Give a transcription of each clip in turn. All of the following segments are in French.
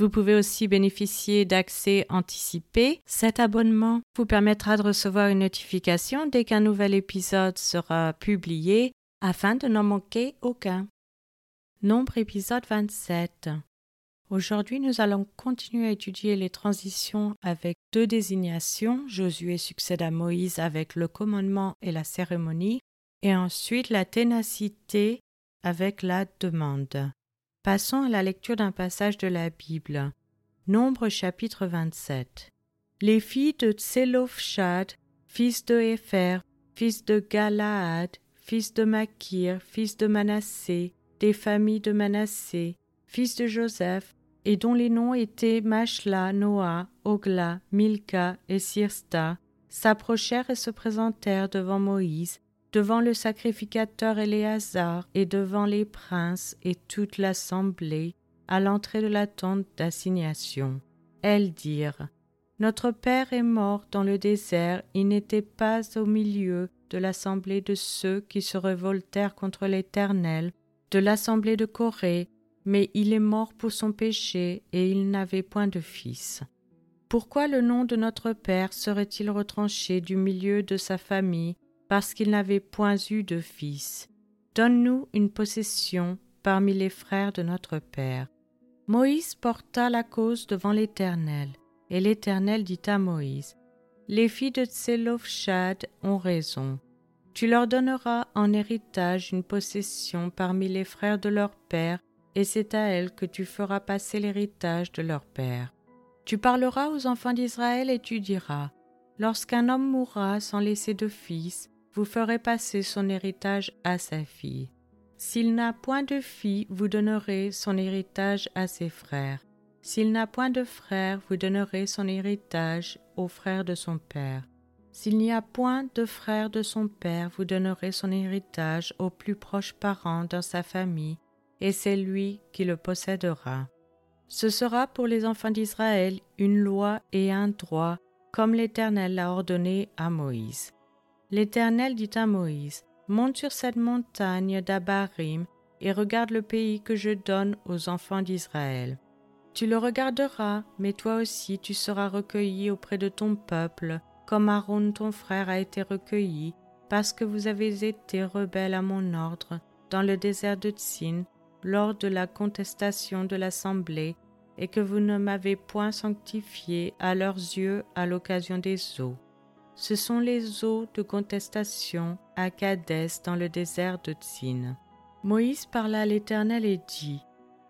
Vous pouvez aussi bénéficier d'accès anticipé. Cet abonnement vous permettra de recevoir une notification dès qu'un nouvel épisode sera publié afin de n'en manquer aucun. Nombre épisode 27. Aujourd'hui, nous allons continuer à étudier les transitions avec deux désignations. Josué succède à Moïse avec le commandement et la cérémonie, et ensuite la ténacité avec la demande. Passons à la lecture d'un passage de la Bible. Nombre chapitre 27. Les filles de Tselophshad, fils de Épher, fils de Galaad, fils de Makir, fils de Manassé, des familles de Manassé, fils de Joseph, et dont les noms étaient Machla, Noah, Ogla, Milka et Sirsta, s'approchèrent et se présentèrent devant Moïse, devant le sacrificateur Éléazar et devant les princes et toute l'assemblée à l'entrée de la tente d'assignation. Elles dirent Notre père est mort dans le désert, il n'était pas au milieu de l'assemblée de ceux qui se révoltèrent contre l'Éternel, de l'assemblée de Corée, mais il est mort pour son péché et il n'avait point de fils. Pourquoi le nom de notre Père serait-il retranché du milieu de sa famille parce qu'il n'avait point eu de fils. Donne-nous une possession parmi les frères de notre Père. Moïse porta la cause devant l'Éternel, et l'Éternel dit à Moïse, Les filles de Tselophshad ont raison. Tu leur donneras en héritage une possession parmi les frères de leur Père, et c'est à elles que tu feras passer l'héritage de leur Père. Tu parleras aux enfants d'Israël et tu diras, Lorsqu'un homme mourra sans laisser de fils, vous ferez passer son héritage à sa fille. S'il n'a point de fille, vous donnerez son héritage à ses frères. S'il n'a point de frères, vous donnerez son héritage aux frères de son père. S'il n'y a point de frères de son père, vous donnerez son héritage aux plus proches parents dans sa famille, et c'est lui qui le possédera. Ce sera pour les enfants d'Israël une loi et un droit, comme l'Éternel l'a ordonné à Moïse. L'Éternel dit à Moïse, Monte sur cette montagne d'Abarim et regarde le pays que je donne aux enfants d'Israël. Tu le regarderas, mais toi aussi tu seras recueilli auprès de ton peuple, comme Aaron ton frère a été recueilli, parce que vous avez été rebelles à mon ordre dans le désert de Tsin, lors de la contestation de l'assemblée, et que vous ne m'avez point sanctifié à leurs yeux à l'occasion des eaux. Ce sont les eaux de contestation à Kadès dans le désert de Tsin. Moïse parla à l'Éternel et dit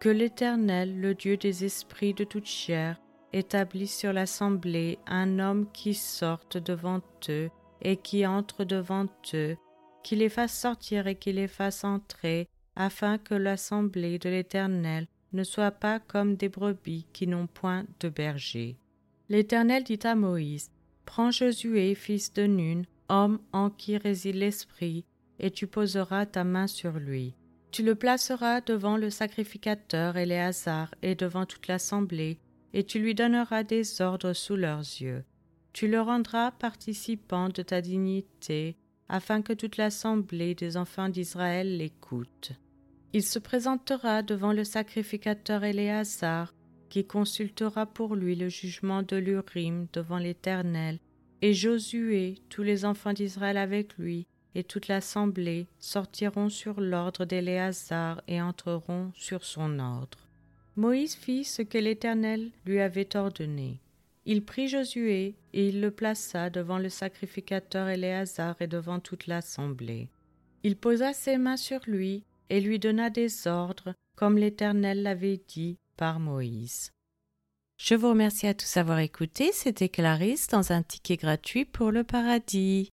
Que l'Éternel, le Dieu des esprits de toute chair, établisse sur l'assemblée un homme qui sorte devant eux et qui entre devant eux, qui les fasse sortir et qui les fasse entrer, afin que l'assemblée de l'Éternel ne soit pas comme des brebis qui n'ont point de berger. L'Éternel dit à Moïse Prends Josué, fils de Nun, homme en qui réside l'Esprit, et tu poseras ta main sur lui. Tu le placeras devant le sacrificateur Éléazar et devant toute l'assemblée, et tu lui donneras des ordres sous leurs yeux. Tu le rendras participant de ta dignité, afin que toute l'assemblée des enfants d'Israël l'écoute. Il se présentera devant le sacrificateur Éléazar, qui consultera pour lui le jugement de l'Urim devant l'Éternel, et Josué, tous les enfants d'Israël avec lui, et toute l'assemblée sortiront sur l'ordre d'Éléazar et entreront sur son ordre. Moïse fit ce que l'Éternel lui avait ordonné. Il prit Josué et il le plaça devant le sacrificateur Éléazar et devant toute l'assemblée. Il posa ses mains sur lui et lui donna des ordres comme l'Éternel l'avait dit par Moïse. Je vous remercie à tous d'avoir écouté. C'était Clarisse dans un ticket gratuit pour le paradis.